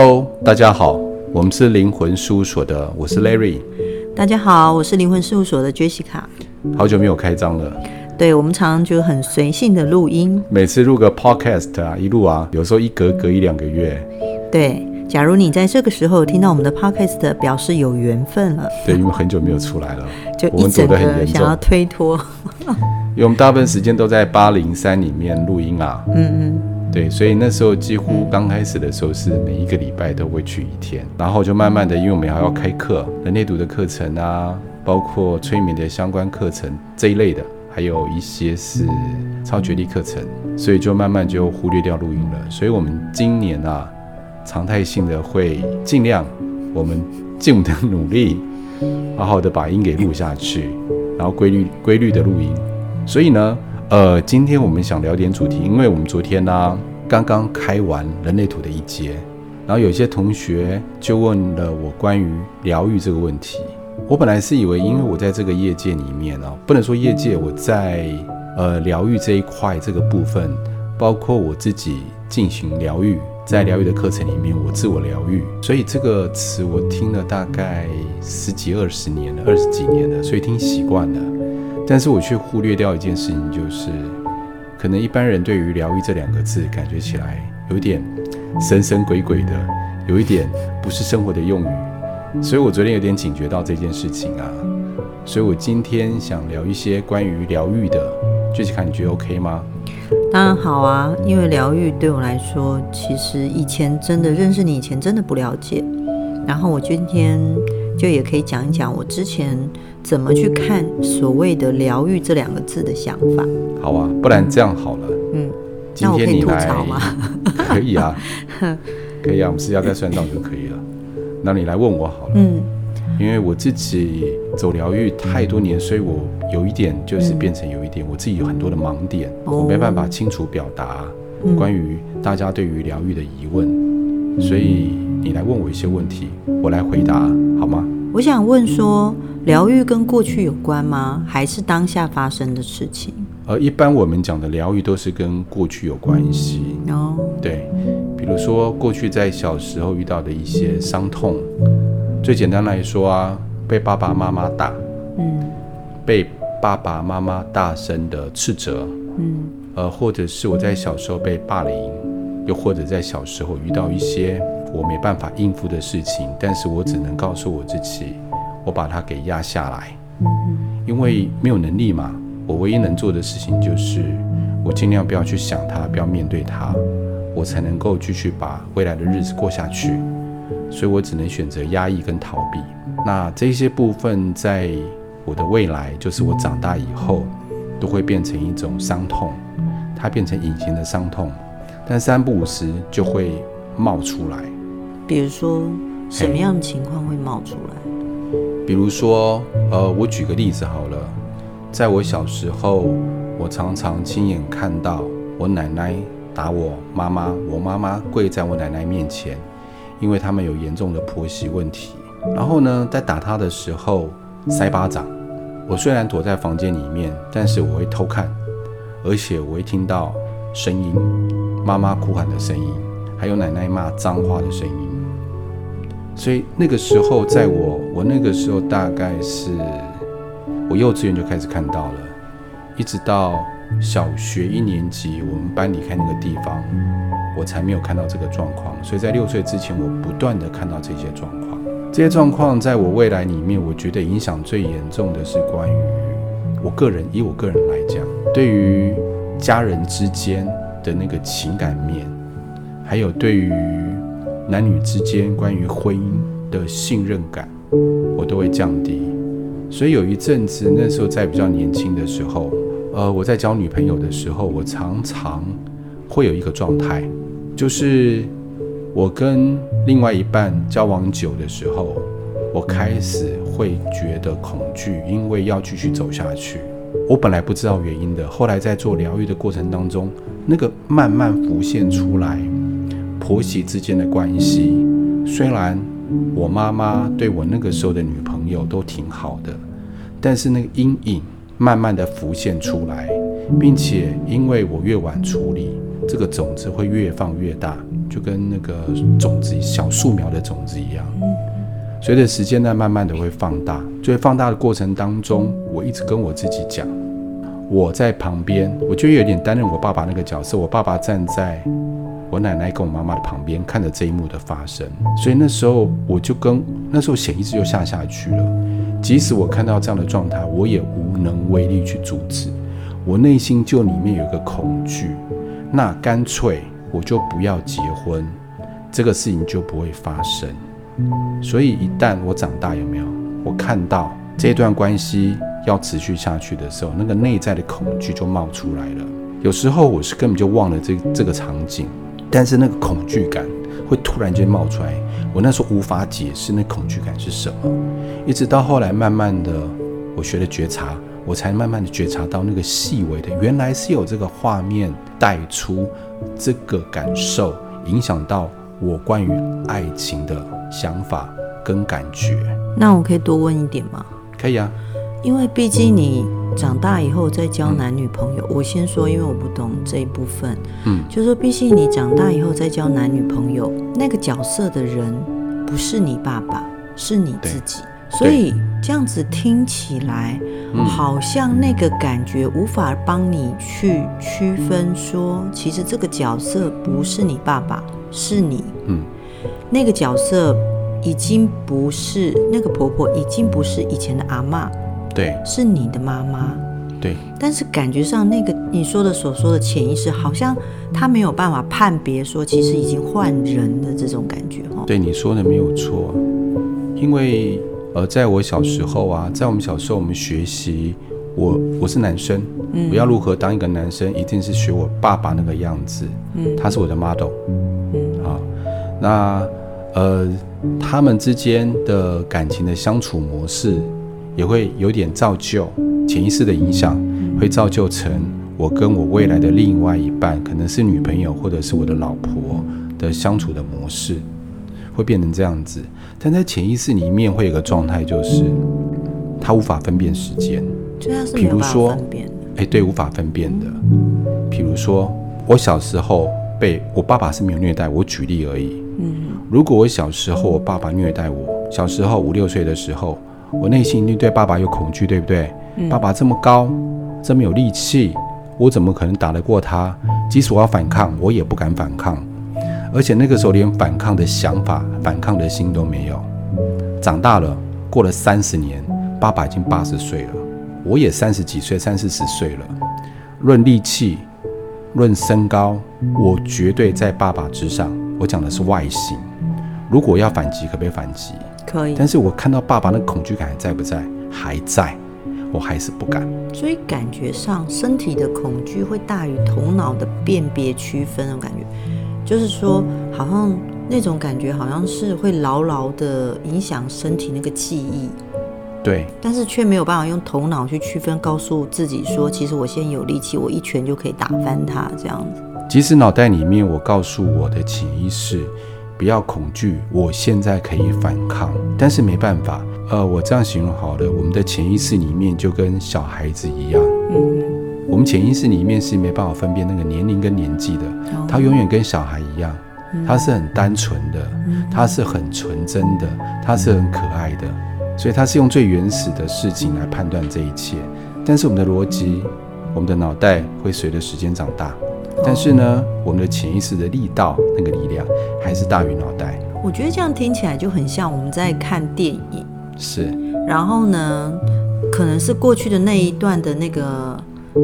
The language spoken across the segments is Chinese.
Hello，大家好，我们是灵魂事务所的，我是 Larry。大家好，我是灵魂事务所的 Jessica。好久没有开张了，对，我们常常就很随性的录音，每次录个 Podcast 啊，一录啊，有时候一隔隔一两个月。对，假如你在这个时候听到我们的 Podcast，表示有缘分了。对，因为很久没有出来了，就一整个想要推脱。因为我们大部分时间都在八零三里面录音啊。嗯嗯。对，所以那时候几乎刚开始的时候是每一个礼拜都会去一天，然后就慢慢的，因为我们还要开课，人类读的课程啊，包括催眠的相关课程这一类的，还有一些是超觉力课程，所以就慢慢就忽略掉录音了。所以我们今年啊，常态性的会尽量，我们尽我们的努力，好好的把音给录下去，然后规律规律的录音。所以呢。呃，今天我们想聊点主题，因为我们昨天呢、刚刚开完人类图的一节，然后有些同学就问了我关于疗愈这个问题。我本来是以为，因为我在这个业界里面啊，不能说业界，我在呃疗愈这一块这个部分，包括我自己进行疗愈，在疗愈的课程里面，我自我疗愈，所以这个词我听了大概十几二十年了，二十几年了，所以听习惯了。但是我却忽略掉一件事情，就是可能一般人对于“疗愈”这两个字，感觉起来有点神神鬼鬼的，有一点不是生活的用语。所以我昨天有点警觉到这件事情啊。所以我今天想聊一些关于疗愈的，就是看你觉得 OK 吗？当然好啊，因为疗愈对我来说，其实以前真的认识你以前真的不了解。然后我今天就也可以讲一讲我之前。怎么去看所谓的疗愈这两个字的想法？好啊，不然这样好了。嗯，今天你来，可以吐槽吗？可以啊，可以啊，我们私下再算账就可以了。那你来问我好了。嗯，因为我自己走疗愈太多年，所以我有一点就是变成有一点我自己有很多的盲点，嗯、我没办法清楚表达关于大家对于疗愈的疑问，嗯、所以你来问我一些问题，我来回答好吗？我想问说。疗愈跟过去有关吗？还是当下发生的事情？呃，一般我们讲的疗愈都是跟过去有关系。哦，对，比如说过去在小时候遇到的一些伤痛，最简单来说啊，被爸爸妈妈打，嗯，被爸爸妈妈大声的斥责，嗯，呃，或者是我在小时候被霸凌，又或者在小时候遇到一些我没办法应付的事情，但是我只能告诉我自己。我把它给压下来，因为没有能力嘛。我唯一能做的事情就是，我尽量不要去想它，不要面对它，我才能够继续把未来的日子过下去。所以我只能选择压抑跟逃避。那这些部分，在我的未来，就是我长大以后，都会变成一种伤痛，它变成隐形的伤痛，但三不五时就会冒出来。比如说，什么样的情况会冒出来？比如说，呃，我举个例子好了，在我小时候，我常常亲眼看到我奶奶打我妈妈，我妈妈跪在我奶奶面前，因为他们有严重的婆媳问题。然后呢，在打她的时候塞巴掌。我虽然躲在房间里面，但是我会偷看，而且我会听到声音，妈妈哭喊的声音，还有奶奶骂脏话的声音。所以那个时候，在我我那个时候大概是我幼稚园就开始看到了，一直到小学一年级，我们班离开那个地方，我才没有看到这个状况。所以在六岁之前，我不断的看到这些状况。这些状况在我未来里面，我觉得影响最严重的是关于我个人，以我个人来讲，对于家人之间的那个情感面，还有对于。男女之间关于婚姻的信任感，我都会降低。所以有一阵子，那时候在比较年轻的时候，呃，我在交女朋友的时候，我常常会有一个状态，就是我跟另外一半交往久的时候，我开始会觉得恐惧，因为要继续走下去。我本来不知道原因的，后来在做疗愈的过程当中，那个慢慢浮现出来。婆媳之间的关系，虽然我妈妈对我那个时候的女朋友都挺好的，但是那个阴影慢慢的浮现出来，并且因为我越晚处理，这个种子会越放越大，就跟那个种子小树苗的种子一样。随着时间呢，慢慢的会放大。所以放大的过程当中，我一直跟我自己讲，我在旁边，我就有点担任我爸爸那个角色。我爸爸站在我奶奶跟我妈妈的旁边，看着这一幕的发生。所以那时候我就跟那时候潜意识就下下去了。即使我看到这样的状态，我也无能为力去阻止。我内心就里面有一个恐惧，那干脆我就不要结婚，这个事情就不会发生。所以一旦我长大，有没有？我看到这段关系要持续下去的时候，那个内在的恐惧就冒出来了。有时候我是根本就忘了这这个场景，但是那个恐惧感会突然间冒出来。我那时候无法解释那恐惧感是什么，一直到后来慢慢的我学了觉察。我才慢慢的觉察到那个细微的，原来是有这个画面带出这个感受，影响到我关于爱情的想法跟感觉。那我可以多问一点吗？可以啊，因为毕竟你长大以后再交男女朋友，嗯、我先说，因为我不懂这一部分。嗯，就说毕竟你长大以后再交男女朋友，那个角色的人不是你爸爸，是你自己。所以这样子听起来，好像那个感觉无法帮你去区分，说其实这个角色不是你爸爸，是你。嗯，那个角色已经不是那个婆婆，已经不是以前的阿嬷，对，是你的妈妈。对。但是感觉上，那个你说的所说的潜意识，好像他没有办法判别说，其实已经换人的这种感觉。哈，对，你说的没有错，因为。呃，在我小时候啊，在我们小时候，我们学习，我我是男生，嗯，我要如何当一个男生，一定是学我爸爸那个样子，嗯，他是我的 model，嗯，好，那呃，他们之间的感情的相处模式，也会有点造就潜意识的影响，会造就成我跟我未来的另外一半，可能是女朋友或者是我的老婆的相处的模式。会变成这样子，但在潜意识里面会有个状态，就是他无法分辨时间。比如说，哎，对，无法分辨的。比如说，我小时候被我爸爸是没有虐待我，举例而已。嗯，如果我小时候我爸爸虐待我，小时候五六岁的时候，我内心一定对爸爸有恐惧，对不对？爸爸这么高，这么有力气，我怎么可能打得过他？即使我要反抗，我也不敢反抗。而且那个时候连反抗的想法、反抗的心都没有。长大了，过了三十年，爸爸已经八十岁了，我也三十几岁、三四十岁了。论力气，论身高，我绝对在爸爸之上。我讲的是外形。如果要反击，可不可以反击？可以。但是我看到爸爸那恐惧感还在不在？还在，我还是不敢。所以感觉上，身体的恐惧会大于头脑的辨别区分，我感觉。就是说，好像那种感觉，好像是会牢牢的影响身体那个记忆。对。但是却没有办法用头脑去区分，告诉自己说，其实我现在有力气，我一拳就可以打翻他这样子。即使脑袋里面我告诉我的潜意识不要恐惧，我现在可以反抗，但是没办法。呃，我这样形容好了，我们的潜意识里面就跟小孩子一样。嗯。我们潜意识里面是没办法分辨那个年龄跟年纪的，他永远跟小孩一样，他是很单纯的，他是很纯真的，他是很可爱的，所以他是用最原始的事情来判断这一切。但是我们的逻辑，我们的脑袋会随着时间长大，但是呢，我们的潜意识的力道那个力量还是大于脑袋。我觉得这样听起来就很像我们在看电影，是。然后呢，可能是过去的那一段的那个。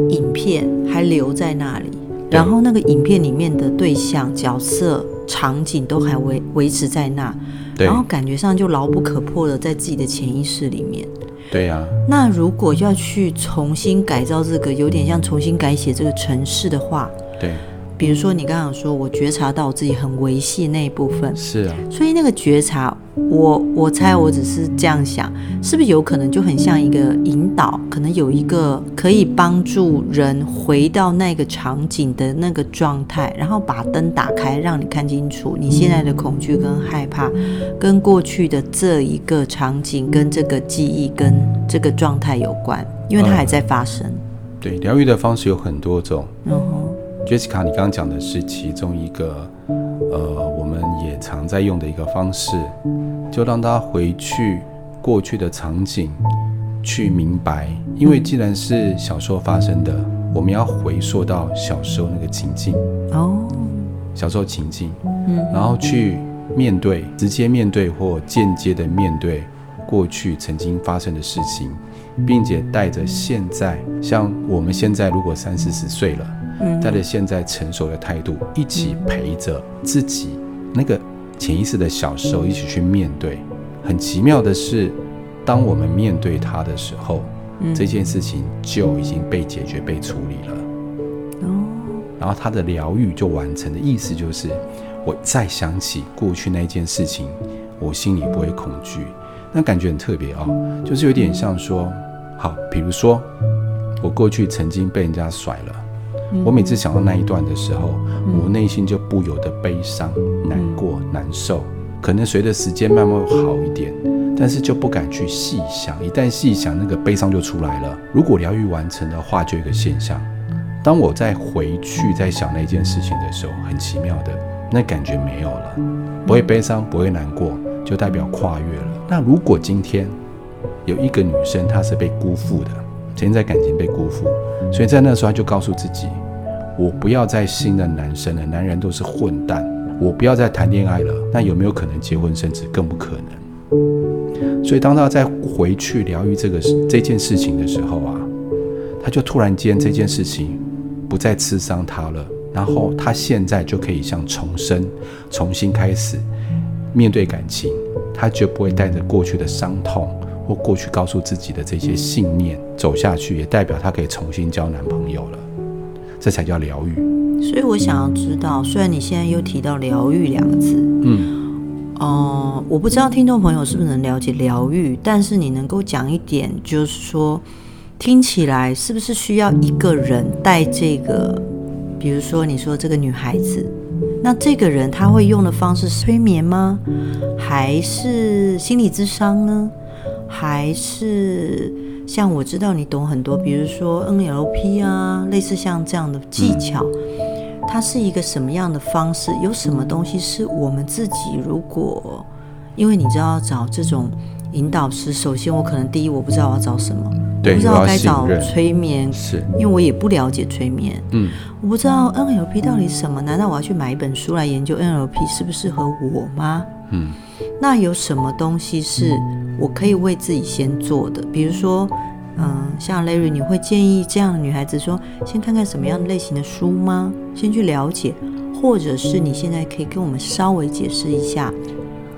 影片还留在那里，然后那个影片里面的对象、角色、场景都还维维持在那，然后感觉上就牢不可破的在自己的潜意识里面。对呀。那如果要去重新改造这个，有点像重新改写这个城市的话，对。比如说你刚刚说，我觉察到我自己很维系那一部分，是啊。所以那个觉察，我我猜我只是这样想，是不是有可能就很像一个引导？可能有一个可以帮助人回到那个场景的那个状态，然后把灯打开，让你看清楚你现在的恐惧跟害怕，跟过去的这一个场景跟这个记忆跟这个状态有关，因为它还在发生。对，疗愈的方式有很多种。嗯 Jessica，你刚刚讲的是其中一个，呃，我们也常在用的一个方式，就让他回去过去的场景，去明白，因为既然是小时候发生的，我们要回溯到小时候那个情境哦，小时候情境，嗯，然后去面对，直接面对或间接的面对过去曾经发生的事情。并且带着现在，像我们现在如果三四十岁了，带着现在成熟的态度，一起陪着自己那个潜意识的小时候，一起去面对。很奇妙的是，当我们面对它的时候，这件事情就已经被解决、被处理了。然后它的疗愈就完成的意思就是，我再想起过去那件事情，我心里不会恐惧。那感觉很特别哦，就是有点像说，好，比如说我过去曾经被人家甩了，我每次想到那一段的时候，我内心就不由得悲伤、难过、难受。可能随着时间慢慢好一点，但是就不敢去细想，一旦细想，那个悲伤就出来了。如果疗愈完成的话，就有一个现象，当我再回去再想那件事情的时候，很奇妙的，那感觉没有了，不会悲伤，不会难过。就代表跨越了。那如果今天有一个女生，她是被辜负的，曾经在感情被辜负，所以在那时候她就告诉自己：我不要再新的男生了，男人都是混蛋，我不要再谈恋爱了。那有没有可能结婚生子？更不可能。所以当她再回去疗愈这个这件事情的时候啊，她就突然间这件事情不再刺伤她了，然后她现在就可以像重生，重新开始。面对感情，他绝不会带着过去的伤痛或过去告诉自己的这些信念走下去，也代表他可以重新交男朋友了。这才叫疗愈。所以我想要知道，虽然你现在又提到疗愈两个字，嗯，哦、呃，我不知道听众朋友是不是能了解疗愈，但是你能够讲一点，就是说，听起来是不是需要一个人带这个？比如说，你说这个女孩子。那这个人他会用的方式是催眠吗？还是心理智商呢？还是像我知道你懂很多，比如说 NLP 啊，类似像这样的技巧，它是一个什么样的方式？有什么东西是我们自己如果，因为你知道找这种。引导师，首先我可能第一我不知道我要找什么，对，我不知道该找催眠，是因为我也不了解催眠，嗯，我不知道 NLP 到底什么，难道我要去买一本书来研究 NLP 适不适合我吗？嗯，那有什么东西是我可以为自己先做的？比如说，嗯、呃，像 Larry，你会建议这样的女孩子说，先看看什么样类型的书吗？先去了解，或者是你现在可以跟我们稍微解释一下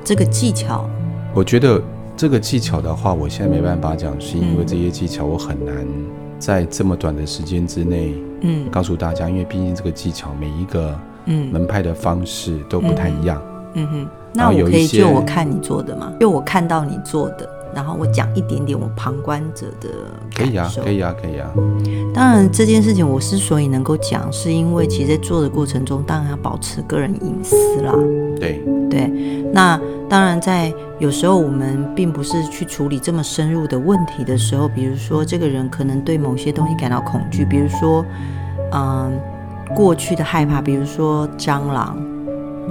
这个技巧？我觉得。这个技巧的话，我现在没办法讲，是因为这些技巧我很难在这么短的时间之内，嗯，告诉大家，因为毕竟这个技巧每一个嗯门派的方式都不太一样，嗯哼。那我可以就我看你做的吗？就我看到你做的，然后我讲一点点我旁观者的感受。可以啊，可以啊，可以啊。当然这件事情我之所以能够讲，是因为其实在做的过程中，当然要保持个人隐私啦。对对，那。当然，在有时候我们并不是去处理这么深入的问题的时候，比如说这个人可能对某些东西感到恐惧，比如说，嗯，过去的害怕，比如说蟑螂，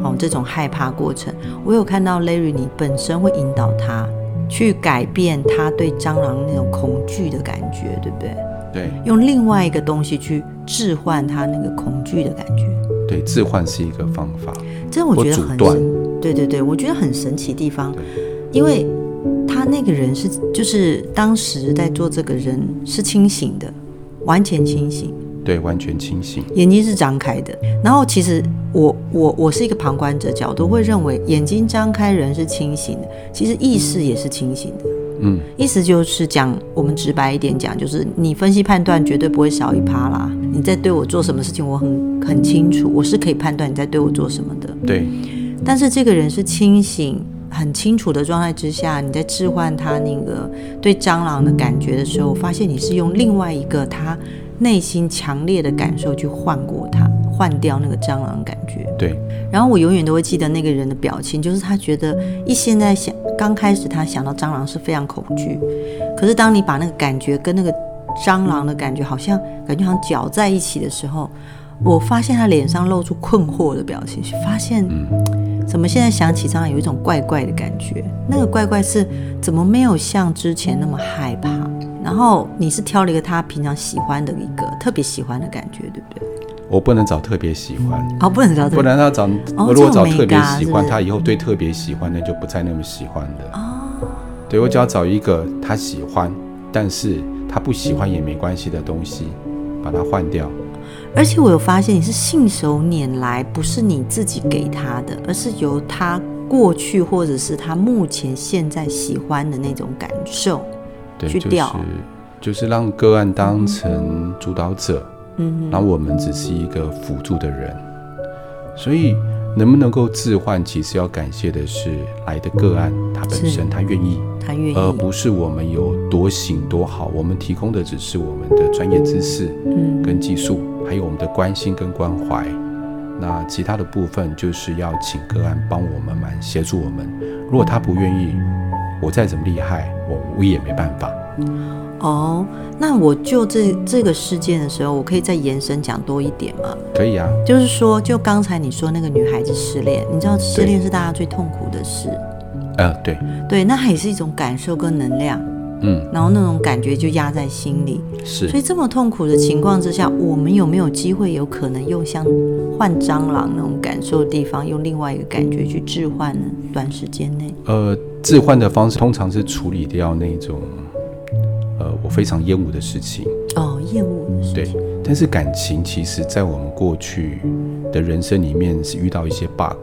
哦，这种害怕过程，我有看到 Larry，你本身会引导他去改变他对蟑螂那种恐惧的感觉，对不对？对，用另外一个东西去置换他那个恐惧的感觉。对，置换是一个方法。这我觉得很神，对对对，我觉得很神奇的地方，因为他那个人是，就是当时在做这个人是清醒的，完全清醒，对，完全清醒，眼睛是张开的。然后其实我我我是一个旁观者角度，会认为眼睛张开人是清醒的，其实意识也是清醒的。嗯，意思就是讲，我们直白一点讲，就是你分析判断绝对不会少一趴啦。你在对我做什么事情，我很很清楚，我是可以判断你在对我做什么的。对，但是这个人是清醒、很清楚的状态之下，你在置换他那个对蟑螂的感觉的时候，发现你是用另外一个他内心强烈的感受去换过他。换掉那个蟑螂感觉，对。然后我永远都会记得那个人的表情，就是他觉得一现在想刚开始他想到蟑螂是非常恐惧，可是当你把那个感觉跟那个蟑螂的感觉好像感觉好像搅在一起的时候，我发现他脸上露出困惑的表情，发现，怎么现在想起蟑螂有一种怪怪的感觉？那个怪怪是怎么没有像之前那么害怕？然后你是挑了一个他平常喜欢的一个特别喜欢的感觉，对不对？我不能找特别喜欢哦，不能找，不然他找我如果找特别喜欢，他以后对特别喜欢的就不再那么喜欢的哦。对，我只要找一个他喜欢，但是他不喜欢也没关系的东西，把它换掉。而且我有发现，你是信手拈来，不是你自己给他的，而是由他过去或者是他目前现在喜欢的那种感受去调，就是就是让个案当成主导者，嗯，然后我们只是一个辅助的人，所以能不能够置换，其实要感谢的是来的个案他本身他愿意，他愿意，而不是我们有多行多好，我们提供的只是我们的专业知识，嗯，跟技术。还有我们的关心跟关怀，那其他的部分就是要请个案帮我们嘛，协助我们。如果他不愿意，我再怎么厉害，我我也没办法。哦，那我就这这个事件的时候，我可以再延伸讲多一点吗？可以啊。就是说，就刚才你说那个女孩子失恋，你知道失恋是大家最痛苦的事。呃，对。对，那也是一种感受跟能量。嗯，然后那种感觉就压在心里，是。所以这么痛苦的情况之下，我们有没有机会，有可能用像换蟑螂那种感受的地方，用另外一个感觉去置换呢？短时间内，呃，置换的方式通常是处理掉那种，呃，我非常厌恶的事情。哦，厌恶的事情。对，但是感情其实，在我们过去的人生里面是遇到一些 bug，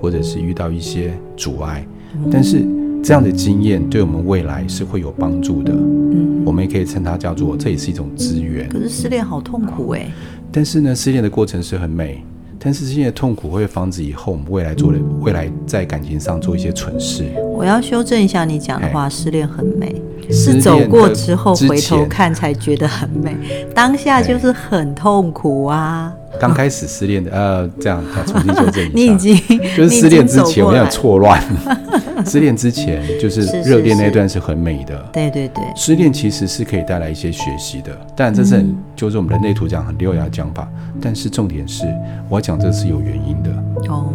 或者是遇到一些阻碍，嗯、但是。这样的经验对我们未来是会有帮助的。嗯，我们也可以称它叫做，这也是一种资源。可是失恋好痛苦哎。但是呢，失恋的过程是很美，但是这些痛苦会防止以后我们未来做的未来在感情上做一些蠢事。我要修正一下你讲的话，失恋很美，是走过之后回头看才觉得很美，当下就是很痛苦啊。刚开始失恋的，呃，这样再重新修正一下。你已经就是失恋之前我有点错乱。失恋之前就是热恋那段是很美的。对对对。失恋其实是可以带来一些学习的，但这是很、嗯、就是我们人类图讲很优雅的讲法。但是重点是，我要讲这是有原因的。哦。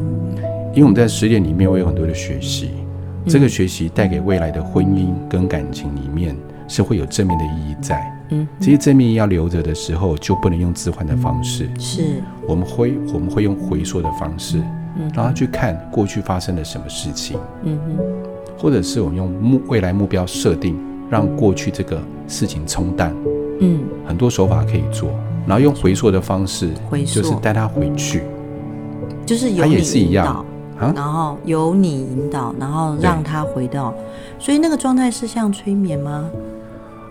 因为我们在失恋里面会有很多的学习，嗯、这个学习带给未来的婚姻跟感情里面是会有正面的意义在。嗯，这些正面要留着的时候，就不能用置换的方式。是，我们会我们会用回溯的方式，嗯，然后去看过去发生了什么事情，嗯哼，或者是我们用目未来目标设定，让过去这个事情冲淡，嗯，很多手法可以做，然后用回溯的方式，回就是带他回去，就是他也是一样啊，然后由你引导，然后让他回到，所以那个状态是像催眠吗？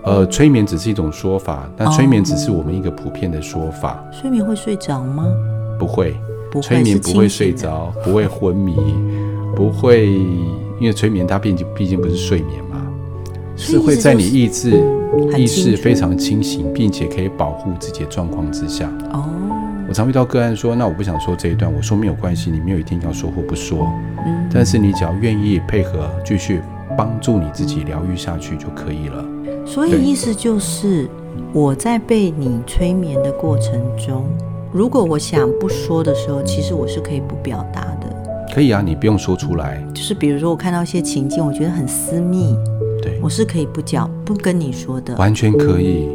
呃，催眠只是一种说法，但催眠只是我们一个普遍的说法。哦、催眠会睡着吗？不会，不会，催眠不会睡着，不会昏迷，不会，因为催眠它毕竟毕竟不是睡眠嘛，是会在你意志、嗯、意识非常清醒，并且可以保护自己的状况之下。哦，我常遇到个案说，那我不想说这一段，我说没有关系，你没有一定要说或不说，嗯，但是你只要愿意配合，继续帮助你自己疗愈下去就可以了。所以意思就是，我在被你催眠的过程中，如果我想不说的时候，其实我是可以不表达的。可以啊，你不用说出来。就是比如说，我看到一些情境，我觉得很私密，对，我是可以不讲、不跟你说的。完全可以，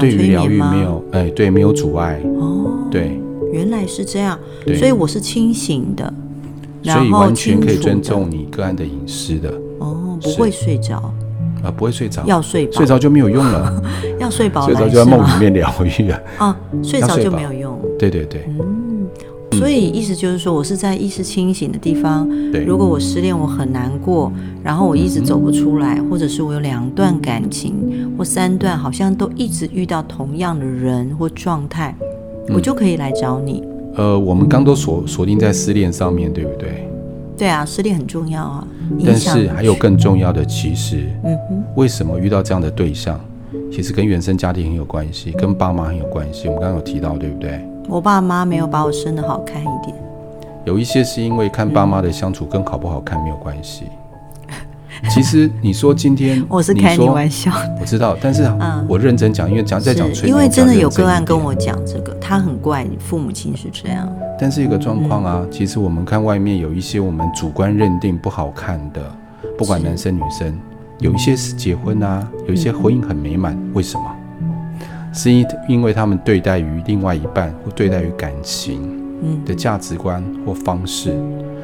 不影响催眠吗？没有，哎，对，没有阻碍。哦，对，原来是这样。所以我是清醒的，所以完全可以尊重你个案的隐私的。哦，不会睡着。啊，不会睡着，要睡饱，睡着就没有用了。要睡饱，睡着就在梦里面疗愈啊。啊，睡着就没有用。对对对，嗯，所以意思就是说，我是在意识清醒的地方。对，如果我失恋，我很难过，然后我一直走不出来，或者是我有两段感情或三段，好像都一直遇到同样的人或状态，我就可以来找你。呃，我们刚都锁锁定在失恋上面对不对？对啊，失恋很重要啊。但是还有更重要的，其实，嗯哼，为什么遇到这样的对象，其实跟原生家庭很有关系，跟爸妈很有关系。我们刚刚有提到，对不对？我爸妈没有把我生得好看一点。有一些是因为看爸妈的相处跟好不好看没有关系。其实你说今天我是开你玩笑，我知道，但是 我认真讲，因为讲在讲，因为真的有个案跟我讲这个，他他很怪，父母亲是这样。但是一个状况啊，嗯、其实我们看外面有一些我们主观认定不好看的，不管男生女生，有一些是结婚啊，有一些婚姻很美满，嗯、为什么？是因因为他们对待于另外一半或对待于感情的价值观或方式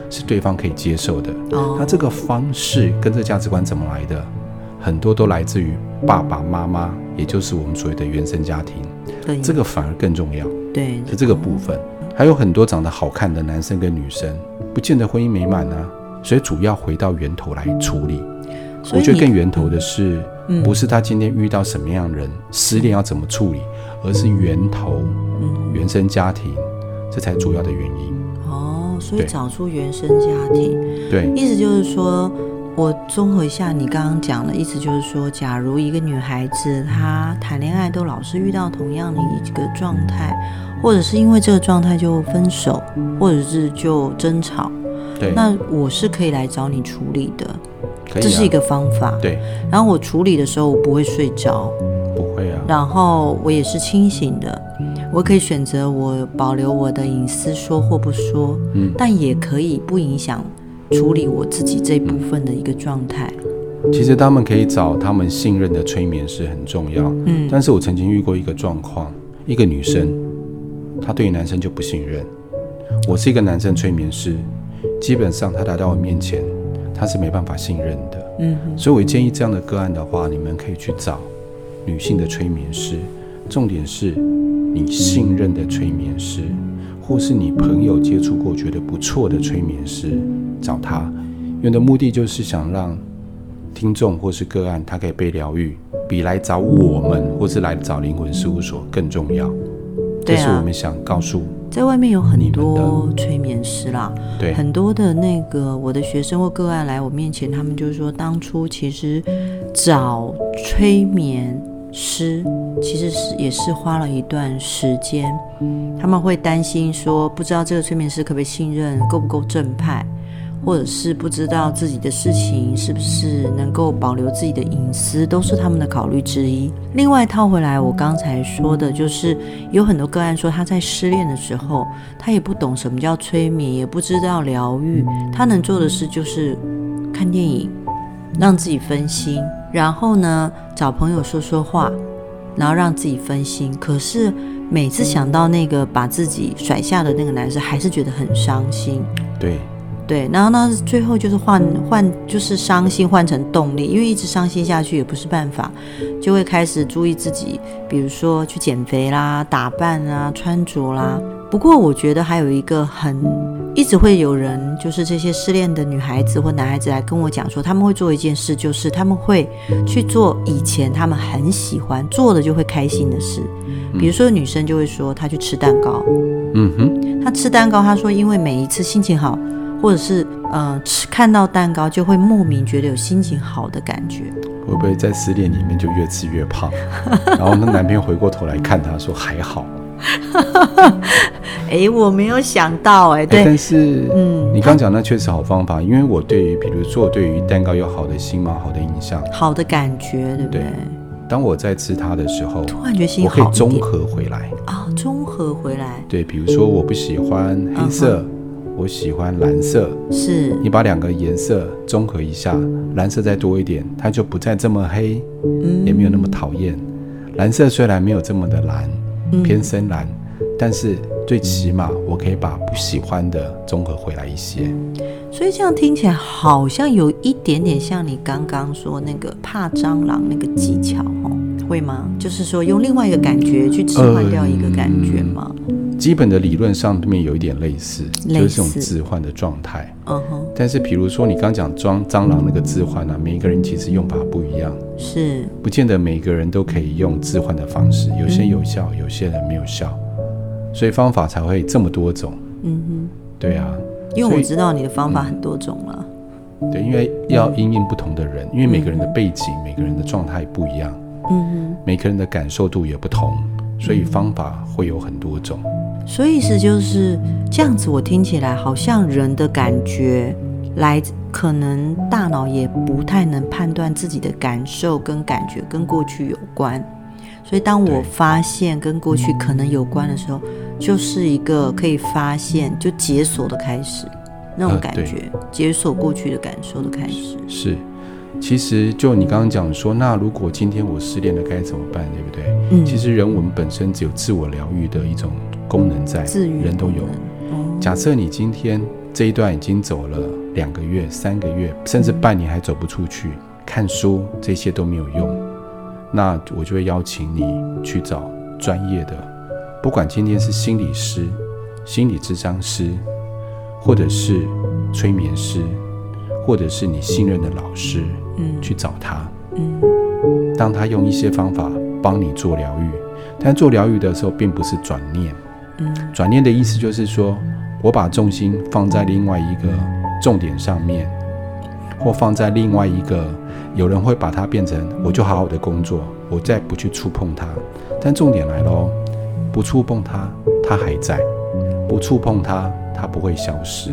是对方可以接受的。哦，那这个方式跟这个价值观怎么来的？很多都来自于爸爸妈妈，也就是我们所谓的原生家庭。对，这个反而更重要。对，是这个部分。还有很多长得好看的男生跟女生，不见得婚姻美满啊。所以主要回到源头来处理。我觉得更源头的是，不是他今天遇到什么样的人，失恋要怎么处理，而是源头，原生家庭，这才主要的原因。哦，所以找出原生家庭，对，意思就是说。我综合一下你刚刚讲的意思，就是说，假如一个女孩子她谈恋爱都老是遇到同样的一个状态，或者是因为这个状态就分手，或者是就争吵，对，那我是可以来找你处理的，这是一个方法。对，然后我处理的时候我不会睡着，不会啊，然后我也是清醒的，我可以选择我保留我的隐私，说或不说，嗯，但也可以不影响。处理我自己这部分的一个状态。其实他们可以找他们信任的催眠师很重要。嗯，但是我曾经遇过一个状况，一个女生，她对于男生就不信任。我是一个男生催眠师，基本上他来到我面前，她是没办法信任的。嗯，所以我建议这样的个案的话，你们可以去找女性的催眠师，重点是你信任的催眠师，或是你朋友接触过觉得不错的催眠师。找他，用的目的就是想让听众或是个案，他可以被疗愈，比来找我们或是来找灵魂事务所更重要。这是我们想告诉，在外面有很多催眠师啦，对，很多的那个我的学生或个案来我面前，他们就是说，当初其实找催眠师其实是也是花了一段时间，他们会担心说，不知道这个催眠师可不可以信任，够不够正派。或者是不知道自己的事情是不是能够保留自己的隐私，都是他们的考虑之一。另外套回来，我刚才说的就是有很多个案说他在失恋的时候，他也不懂什么叫催眠，也不知道疗愈，他能做的事就是看电影，让自己分心，然后呢找朋友说说话，然后让自己分心。可是每次想到那个把自己甩下的那个男生，还是觉得很伤心。对。对，然后呢，最后就是换换，就是伤心换成动力，因为一直伤心下去也不是办法，就会开始注意自己，比如说去减肥啦、打扮啊、穿着啦。不过我觉得还有一个很一直会有人，就是这些失恋的女孩子或男孩子来跟我讲说，他们会做一件事，就是他们会去做以前他们很喜欢做的就会开心的事，比如说女生就会说她去吃蛋糕，嗯哼，她吃蛋糕，她说因为每一次心情好。或者是呃吃看到蛋糕就会莫名觉得有心情好的感觉，会不会在失恋里面就越吃越胖？然后那男朋友回过头来看他说还好。哎，我没有想到哎，对，但是嗯，你刚讲那确实好方法，因为我对于比如说对于蛋糕有好的心嘛，好的印象，好的感觉，对不对？对，当我在吃它的时候，突然觉得心好，我可以综合回来啊，综合回来。对，比如说我不喜欢黑色。嗯我喜欢蓝色，是你把两个颜色综合一下，蓝色再多一点，它就不再这么黑，嗯，也没有那么讨厌。蓝色虽然没有这么的蓝，嗯，偏深蓝，但是最起码我可以把不喜欢的综合回来一些。所以这样听起来好像有一点点像你刚刚说那个怕蟑螂那个技巧哦，会吗？就是说用另外一个感觉去置换掉一个感觉吗？嗯基本的理论上面有一点类似，就是这种置换的状态。嗯哼。但是比如说你刚讲装蟑螂那个置换呢，每一个人其实用法不一样，是不见得每个人都可以用置换的方式，有些有效，有些人没有效，所以方法才会这么多种。嗯哼。对啊，因为我知道你的方法很多种了。嗯、对，因为要因应不同的人，因为每个人的背景、每个人的状态不一样。嗯哼。每个人的感受度也不同，所以方法会有很多种。所以意思就是这样子，我听起来好像人的感觉来，可能大脑也不太能判断自己的感受跟感觉跟过去有关。所以当我发现跟过去可能有关的时候，就是一个可以发现就解锁的开始，那种感觉，呃、解锁过去的感受的开始。是，其实就你刚刚讲说，那如果今天我失恋了该怎么办，对不对？嗯，其实人我们本身只有自我疗愈的一种功能在，人都有。哦、假设你今天这一段已经走了两个月、三个月，甚至半年还走不出去，嗯、看书这些都没有用，那我就会邀请你去找专业的。不管今天是心理师、心理智商师，或者是催眠师，或者是你信任的老师，嗯，去找他，嗯，当他用一些方法帮你做疗愈，但做疗愈的时候，并不是转念，转念的意思就是说我把重心放在另外一个重点上面，或放在另外一个，有人会把它变成我就好好的工作，我再不去触碰它，但重点来喽。不触碰它，它还在；不触碰它，它不会消失。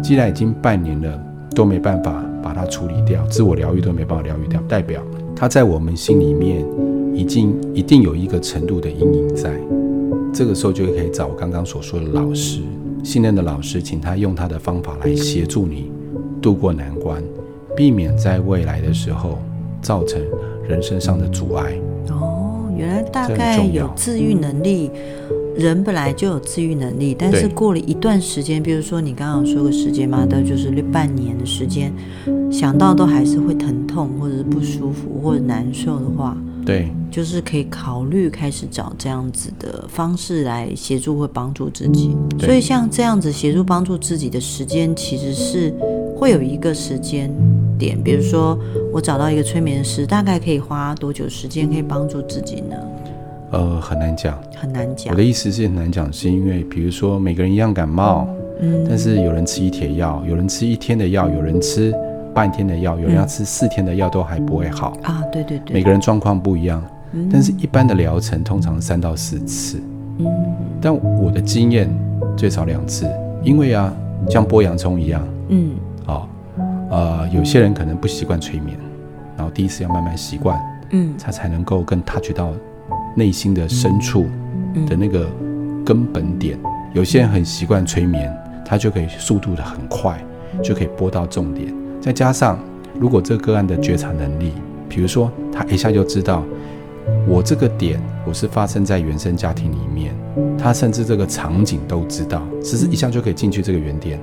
既然已经半年了，都没办法把它处理掉，自我疗愈都没办法疗愈掉，代表它在我们心里面已经一定有一个程度的阴影在。这个时候就可以找我刚刚所说的老师，信任的老师，请他用他的方法来协助你度过难关，避免在未来的时候造成人生上的阻碍。哦原来大概有治愈能力，人本来就有治愈能力，但是过了一段时间，比如说你刚刚说个时间嘛，的就是半年的时间，想到都还是会疼痛或者是不舒服或者难受的话，对，就是可以考虑开始找这样子的方式来协助或帮助自己。所以像这样子协助帮助自己的时间，其实是会有一个时间。点，比如说我找到一个催眠师，大概可以花多久时间可以帮助自己呢？呃，很难讲，很难讲。我的意思是很难讲，是因为比如说每个人一样感冒，嗯，但是有人吃一帖药，有人吃一天的药，有人吃半天的药，有人要吃四天的药都还不会好。啊。对对对，每个人状况不一样，但是一般的疗程通常三到四次，嗯，但我的经验最少两次，因为啊，像剥洋葱一样，嗯，好。呃，有些人可能不习惯催眠，然后第一次要慢慢习惯，嗯，他才能够更 touch 到内心的深处的那个根本点。有些人很习惯催眠，他就可以速度的很快，就可以拨到重点。再加上，如果这个个案的觉察能力，比如说他一下就知道我这个点我是发生在原生家庭里面，他甚至这个场景都知道，只是一下就可以进去这个原点。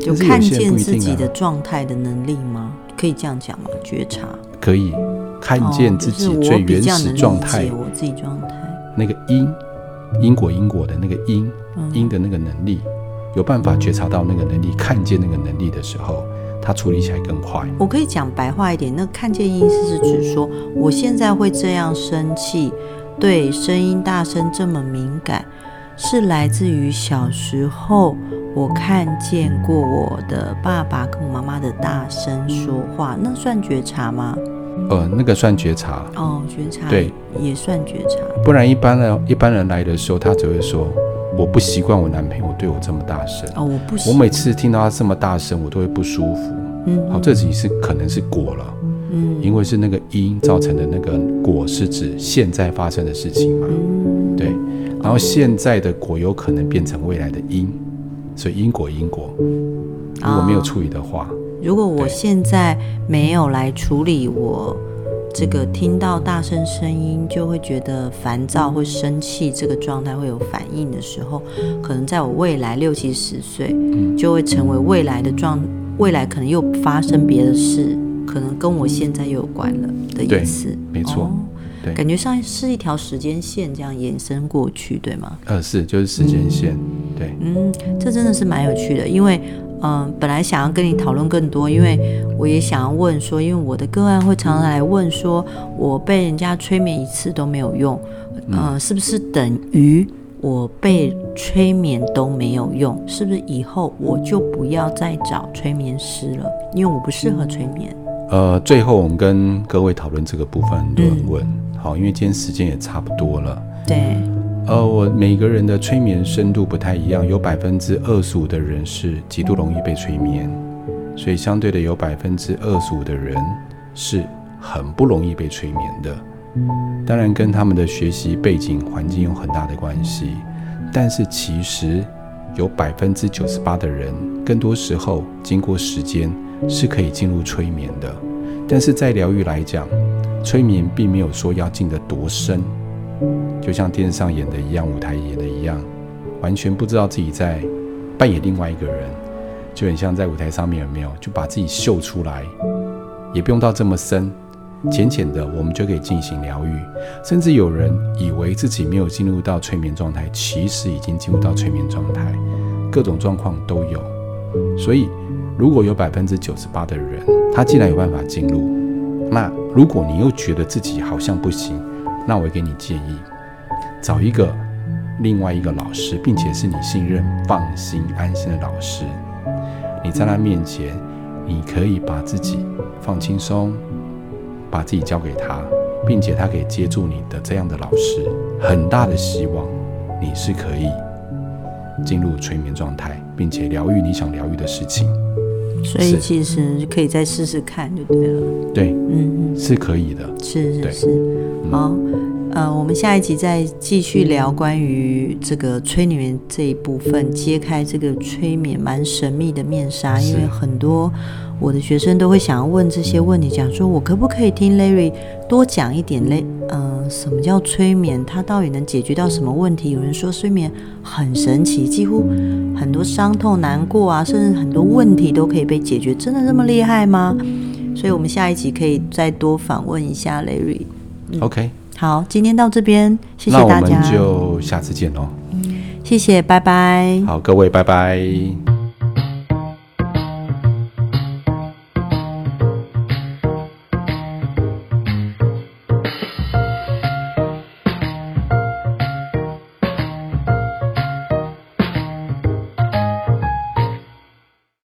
就看见自己的状态的能力吗？可以这样讲吗？觉察可以看见自己最原始状态，我自己状态那个因因果因果的那个因因的那个能力，有办法觉察到那个能力，看见那个能力的时候，他处理起来更快。我可以讲白话一点，那看见意思是指说，我现在会这样生气，对声音大声这么敏感，是来自于小时候。我看见过我的爸爸跟我妈妈的大声说话，那算觉察吗？呃，那个算觉察。哦，觉察。对，也算觉察。不然一般人一般人来的时候，他只会说我不习惯我男朋友对我这么大声。哦，我不。我每次听到他这么大声，我都会不舒服。嗯，好，这只是可能是果了。嗯，因为是那个因造成的那个果，是指现在发生的事情嘛。嗯，对。然后现在的果有可能变成未来的因。所以因果因果，如果没有处理的话，哦，如果我现在没有来处理，我这个听到大声声音就会觉得烦躁，或生气，这个状态会有反应的时候，可能在我未来六七十岁，就会成为未来的状，未来可能又发生别的事，可能跟我现在又有关了的意思，没错。哦对感觉上是一条时间线这样延伸过去，对吗？呃，是，就是时间线，嗯、对。嗯，这真的是蛮有趣的，因为，嗯、呃，本来想要跟你讨论更多，因为我也想要问说，因为我的个案会常常来问说，我被人家催眠一次都没有用，呃，嗯、是不是等于我被催眠都没有用？是不是以后我就不要再找催眠师了？因为我不适合催眠。呃，最后我们跟各位讨论这个部分，很多人问。嗯好，因为今天时间也差不多了。对，呃，我每个人的催眠深度不太一样，有百分之二十五的人是极度容易被催眠，所以相对的有百分之二十五的人是很不容易被催眠的。当然跟他们的学习背景环境有很大的关系。但是其实有百分之九十八的人，更多时候经过时间是可以进入催眠的。但是在疗愈来讲，催眠并没有说要进得多深，就像电视上演的一样，舞台演的一样，完全不知道自己在扮演另外一个人，就很像在舞台上面有没有就把自己秀出来，也不用到这么深，浅浅的我们就可以进行疗愈。甚至有人以为自己没有进入到催眠状态，其实已经进入到催眠状态，各种状况都有。所以如果有百分之九十八的人，他既然有办法进入，那如果你又觉得自己好像不行，那我给你建议，找一个另外一个老师，并且是你信任、放心、安心的老师。你在他面前，你可以把自己放轻松，把自己交给他，并且他可以接住你的这样的老师，很大的希望你是可以进入催眠状态，并且疗愈你想疗愈的事情。所以其实可以再试试看就对了。对，嗯，是可以的。是是是，好。呃，我们下一集再继续聊关于这个催眠这一部分，揭开这个催眠蛮神秘的面纱。因为很多我的学生都会想要问这些问题，讲说我可不可以听 Larry 多讲一点嘞，呃，什么叫催眠？它到底能解决到什么问题？有人说催眠很神奇，几乎很多伤痛、难过啊，甚至很多问题都可以被解决，真的这么厉害吗？所以我们下一集可以再多访问一下 Larry。嗯、OK。好，今天到这边，谢谢大家。那我们就下次见喽。谢谢，拜拜。好，各位，拜拜。